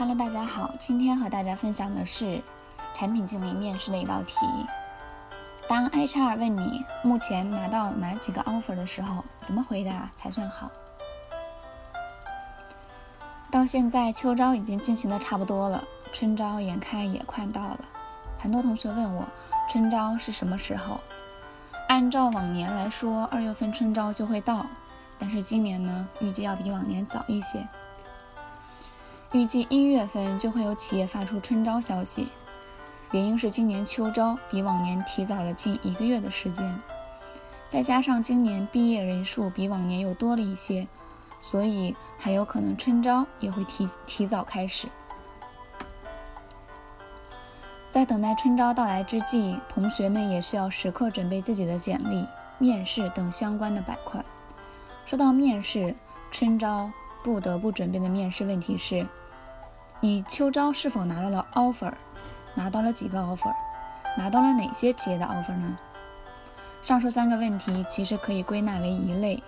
Hello，大家好，今天和大家分享的是产品经理面试的一道题。当 HR 问你目前拿到哪几个 offer 的时候，怎么回答才算好？到现在秋招已经进行的差不多了，春招眼看也快到了。很多同学问我，春招是什么时候？按照往年来说，二月份春招就会到，但是今年呢，预计要比往年早一些。预计一月份就会有企业发出春招消息。原因是今年秋招比往年提早了近一个月的时间，再加上今年毕业人数比往年又多了一些，所以很有可能春招也会提提早开始。在等待春招到来之际，同学们也需要时刻准备自己的简历、面试等相关的板块。说到面试，春招不得不准备的面试问题是：你秋招是否拿到了 offer？拿到了几个 offer？拿到了哪些企业的 offer 呢？上述三个问题其实可以归纳为一类。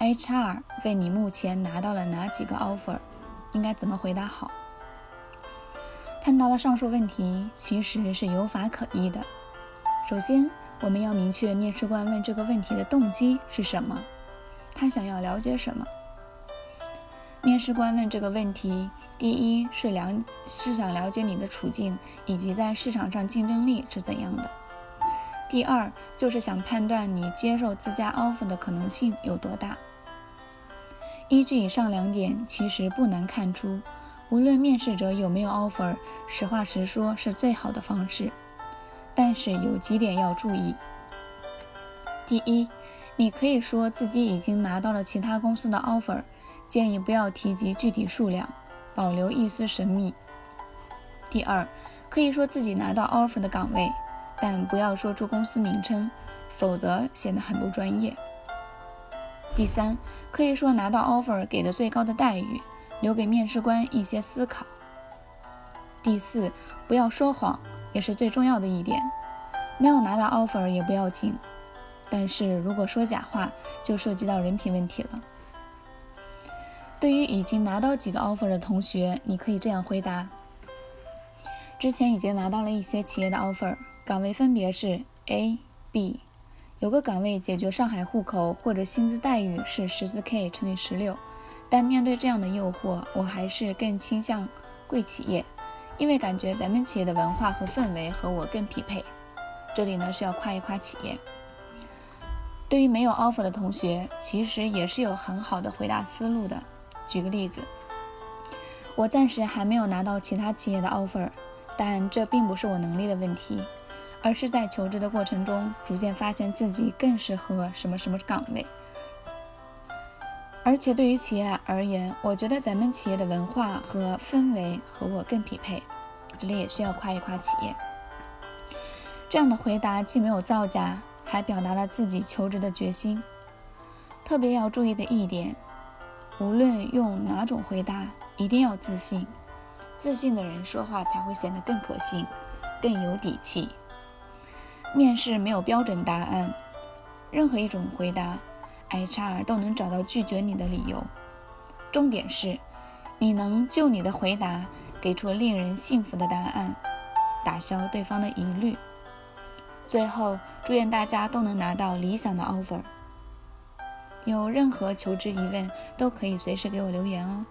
HR 问你目前拿到了哪几个 offer，应该怎么回答好？碰到了上述问题，其实是有法可依的。首先，我们要明确面试官问这个问题的动机是什么，他想要了解什么。面试官问这个问题，第一是了是想了解你的处境以及在市场上竞争力是怎样的；第二就是想判断你接受自家 offer 的可能性有多大。依据以上两点，其实不难看出，无论面试者有没有 offer，实话实说是最好的方式。但是有几点要注意：第一，你可以说自己已经拿到了其他公司的 offer。建议不要提及具体数量，保留一丝神秘。第二，可以说自己拿到 offer 的岗位，但不要说出公司名称，否则显得很不专业。第三，可以说拿到 offer 给的最高的待遇，留给面试官一些思考。第四，不要说谎，也是最重要的一点。没有拿到 offer 也不要紧，但是如果说假话，就涉及到人品问题了。对于已经拿到几个 offer 的同学，你可以这样回答：之前已经拿到了一些企业的 offer，岗位分别是 A、B，有个岗位解决上海户口或者薪资待遇是十四 K 乘以十六，但面对这样的诱惑，我还是更倾向贵企业，因为感觉咱们企业的文化和氛围和我更匹配。这里呢需要夸一夸企业。对于没有 offer 的同学，其实也是有很好的回答思路的。举个例子，我暂时还没有拿到其他企业的 offer，但这并不是我能力的问题，而是在求职的过程中逐渐发现自己更适合什么什么岗位。而且对于企业而言，我觉得咱们企业的文化和氛围和我更匹配。这里也需要夸一夸企业。这样的回答既没有造假，还表达了自己求职的决心。特别要注意的一点。无论用哪种回答，一定要自信。自信的人说话才会显得更可信、更有底气。面试没有标准答案，任何一种回答，HR 都能找到拒绝你的理由。重点是，你能就你的回答给出令人信服的答案，打消对方的疑虑。最后，祝愿大家都能拿到理想的 offer。有任何求职疑问，都可以随时给我留言哦。